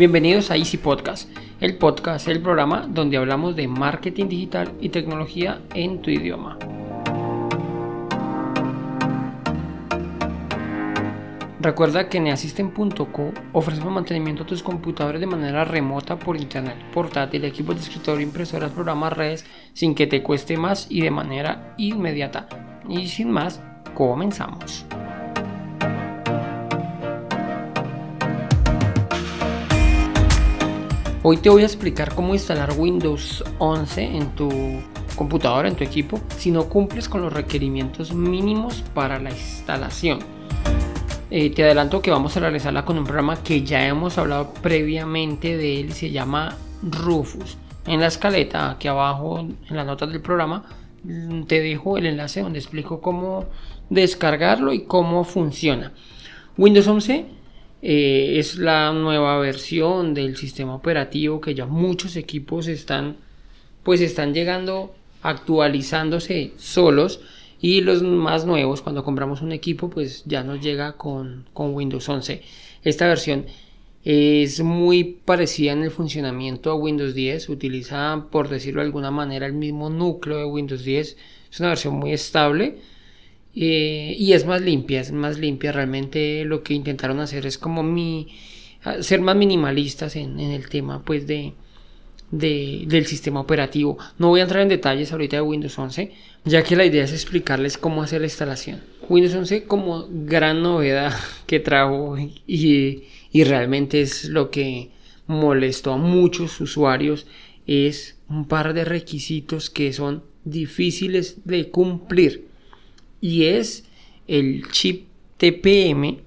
Bienvenidos a Easy Podcast, el podcast, el programa donde hablamos de marketing digital y tecnología en tu idioma. Recuerda que en Neasystem.co ofrecemos mantenimiento a tus computadores de manera remota por internet, portátil, equipos de escritorio, impresoras, programas, redes, sin que te cueste más y de manera inmediata. Y sin más, comenzamos. Hoy te voy a explicar cómo instalar Windows 11 en tu computadora, en tu equipo, si no cumples con los requerimientos mínimos para la instalación. Eh, te adelanto que vamos a realizarla con un programa que ya hemos hablado previamente de él, se llama Rufus. En la escaleta, aquí abajo, en las notas del programa, te dejo el enlace donde explico cómo descargarlo y cómo funciona. Windows 11 eh, es la nueva versión del sistema operativo que ya muchos equipos están pues están llegando actualizándose solos. Y los más nuevos cuando compramos un equipo pues ya nos llega con, con Windows 11 esta versión es muy parecida en el funcionamiento a Windows 10 utiliza por decirlo de alguna manera el mismo núcleo de Windows 10 es una versión muy estable eh, y es más limpia, es más limpia. Realmente lo que intentaron hacer es como mi ser más minimalistas en, el tema pues de, del sistema operativo. No voy a entrar en detalles ahorita de Windows 11, ya que la idea es explicarles cómo hacer la instalación. Windows 11 como gran novedad que trajo y, y realmente es lo que molestó a muchos usuarios es un par de requisitos que son difíciles de cumplir y es el chip TPM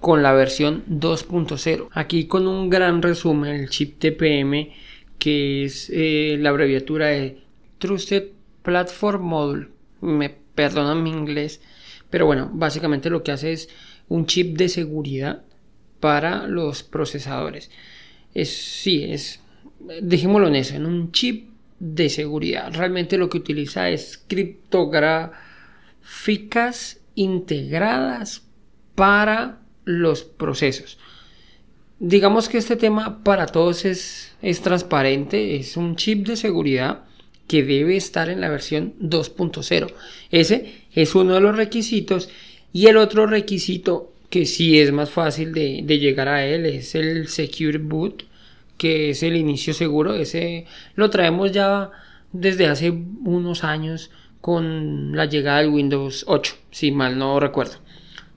con la versión 2.0. Aquí con un gran resumen, el chip TPM que es eh, la abreviatura de Trusted Platform Module. Me perdonan mi inglés, pero bueno, básicamente lo que hace es un chip de seguridad para los procesadores. Es, sí, es, dejémoslo en eso, en un chip de seguridad. Realmente lo que utiliza es criptografía ficas integradas para los procesos. Digamos que este tema para todos es, es transparente, es un chip de seguridad que debe estar en la versión 2.0. Ese es uno de los requisitos y el otro requisito que sí es más fácil de, de, llegar a él es el Secure Boot, que es el inicio seguro. Ese lo traemos ya desde hace unos años con la llegada del Windows 8, si mal no recuerdo.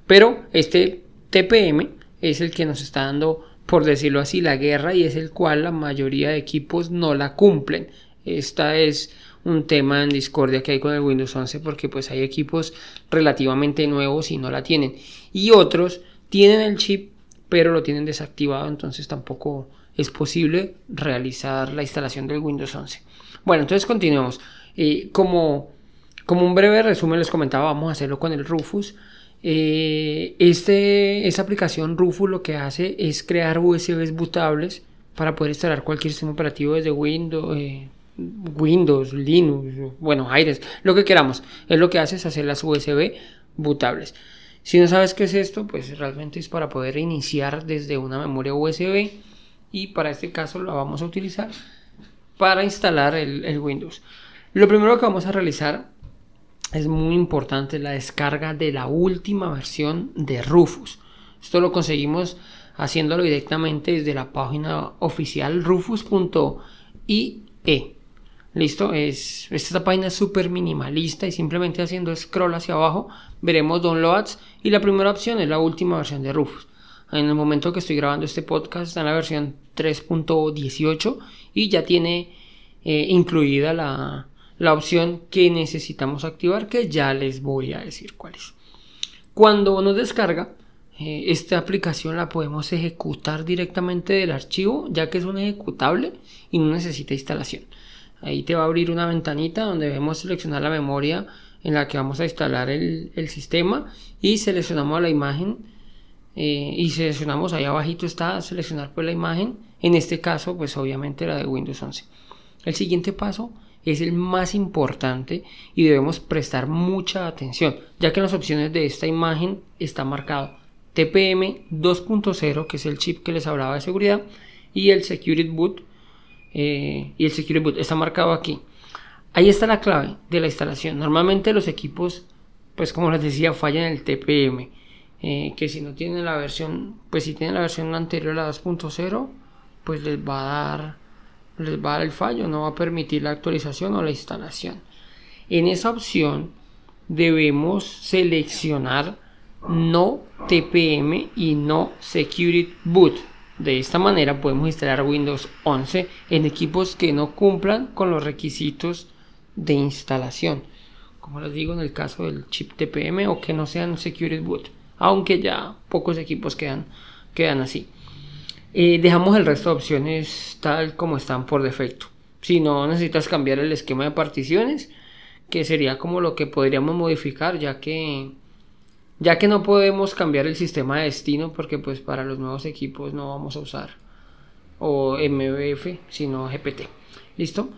Pero este TPM es el que nos está dando, por decirlo así, la guerra y es el cual la mayoría de equipos no la cumplen. Esta es un tema en discordia que hay con el Windows 11 porque pues hay equipos relativamente nuevos y no la tienen. Y otros tienen el chip pero lo tienen desactivado entonces tampoco es posible realizar la instalación del Windows 11. Bueno, entonces continuemos. Eh, como como un breve resumen les comentaba, vamos a hacerlo con el Rufus. Eh, esta aplicación Rufus lo que hace es crear USBs bootables para poder instalar cualquier sistema operativo desde Windows, eh, Windows, Linux, bueno, Aires, lo que queramos. Es lo que hace es hacer las USB bootables. Si no sabes qué es esto, pues realmente es para poder iniciar desde una memoria USB y para este caso lo vamos a utilizar para instalar el Windows. Lo primero que vamos a realizar es muy importante la descarga de la última versión de Rufus. Esto lo conseguimos haciéndolo directamente desde la página oficial rufus.ie. Listo, es, esta página es súper minimalista y simplemente haciendo scroll hacia abajo veremos downloads y la primera opción es la última versión de Rufus. En el momento que estoy grabando este podcast está en la versión 3.18 y ya tiene eh, incluida la, la opción que necesitamos activar que ya les voy a decir cuál es. Cuando nos descarga, eh, esta aplicación la podemos ejecutar directamente del archivo ya que es un ejecutable y no necesita instalación. Ahí te va a abrir una ventanita donde debemos seleccionar la memoria en la que vamos a instalar el, sistema y seleccionamos la imagen eh, y seleccionamos ahí abajito está seleccionar pues la imagen en este caso pues obviamente la de Windows 11 el siguiente paso es el más importante y debemos prestar mucha atención, ya que en las opciones de esta imagen está marcado TPM 2.0, que es el chip que les hablaba de seguridad, y el Security Boot. Eh, y el Security Boot está marcado aquí. Ahí está la clave de la instalación. Normalmente los equipos, pues como les decía, fallan el TPM. Eh, que si no tienen la versión, pues si tienen la versión anterior la 2.0, pues les va a dar les va a dar el fallo, no va a permitir la actualización o la instalación. En esa opción debemos seleccionar no TPM y no Security Boot. De esta manera podemos instalar Windows 11 en equipos que no cumplan con los requisitos de instalación. Como les digo en el caso del chip TPM o que no sean Security Boot. Aunque ya pocos equipos quedan, quedan así. Dejamos el resto de opciones tal como están por defecto. Si no necesitas cambiar el esquema de particiones, que sería como lo que podríamos modificar, ya que ya que no podemos cambiar el sistema de destino porque pues para los nuevos equipos no vamos a usar o MBF sino GPT. ¿Listo?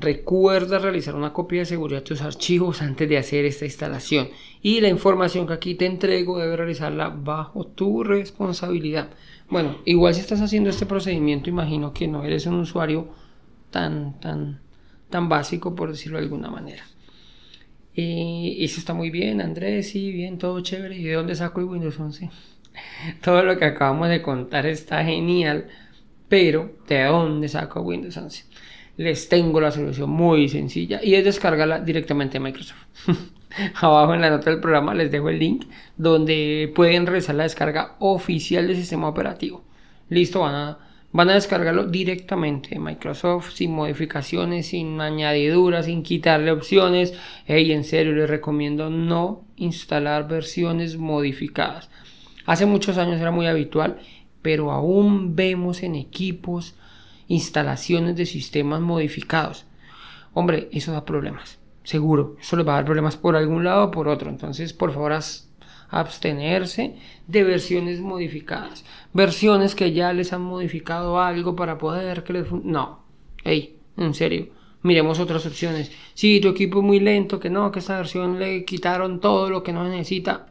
Recuerda realizar una copia de seguridad de tus archivos antes de hacer esta instalación y la información que aquí te entrego debe realizarla bajo tu responsabilidad. Bueno, igual si estás haciendo este procedimiento, imagino que no eres un usuario tan, tan, tan básico, por decirlo de alguna manera. Y eso está muy bien, Andrés, sí, bien, todo chévere. ¿Y de dónde saco el Windows 11? todo lo que acabamos de contar está genial, pero ¿de dónde saco Windows 11? Les tengo la solución muy sencilla y es descargarla directamente de Microsoft. Abajo en la nota del programa les dejo el link donde pueden realizar la descarga oficial del sistema operativo. Listo, van a, descargarlo directamente de Microsoft sin modificaciones, sin añadiduras, sin quitarle opciones. y en serio, les recomiendo no instalar versiones modificadas. Hace muchos años era muy habitual, pero aún vemos en equipos instalaciones de sistemas modificados. Hombre, eso da problemas seguro. Eso les va a dar problemas por algún lado o por otro. Entonces, por favor, abstenerse de versiones modificadas. Versiones que ya les han modificado algo para poder que les... No. Hey, en serio. Miremos otras opciones. Si tu equipo es muy lento, que no, que esta versión le quitaron todo lo que no necesita.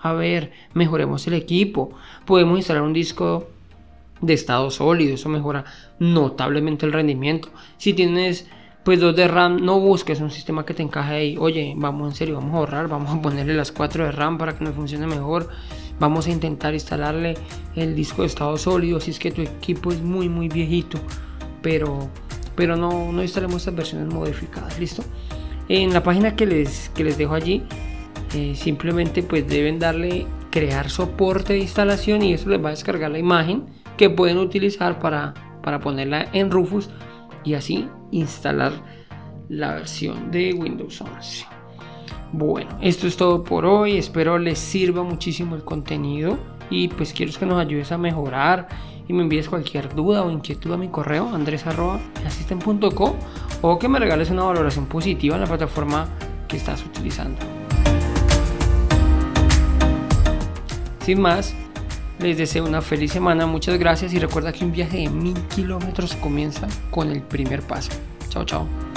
A ver, mejoremos el equipo. Podemos instalar un disco de estado sólido. Eso mejora notablemente el rendimiento. Si tienes pues 2 de RAM, no busques un sistema que te encaje ahí. Oye, vamos en serio, vamos a ahorrar, vamos a ponerle las 4 de RAM para que nos funcione mejor. Vamos a intentar instalarle el disco de estado sólido si es que tu equipo es muy muy viejito. Pero, pero no, no instalemos estas versiones modificadas, ¿listo? En la página que les, que les dejo allí, eh, simplemente pues deben darle crear soporte de instalación y eso les va a descargar la imagen que pueden utilizar para, para ponerla en Rufus y así instalar la versión de Windows 11. Bueno, esto es todo por hoy. Espero les sirva muchísimo el contenido y pues quiero que nos ayudes a mejorar y me envíes cualquier duda o inquietud a mi correo andres.asisten.co o que me regales una valoración positiva en la plataforma que estás utilizando. Sin más, les deseo una feliz semana, muchas gracias y recuerda que un viaje de mil kilómetros comienza con el primer paso. Chao, chao.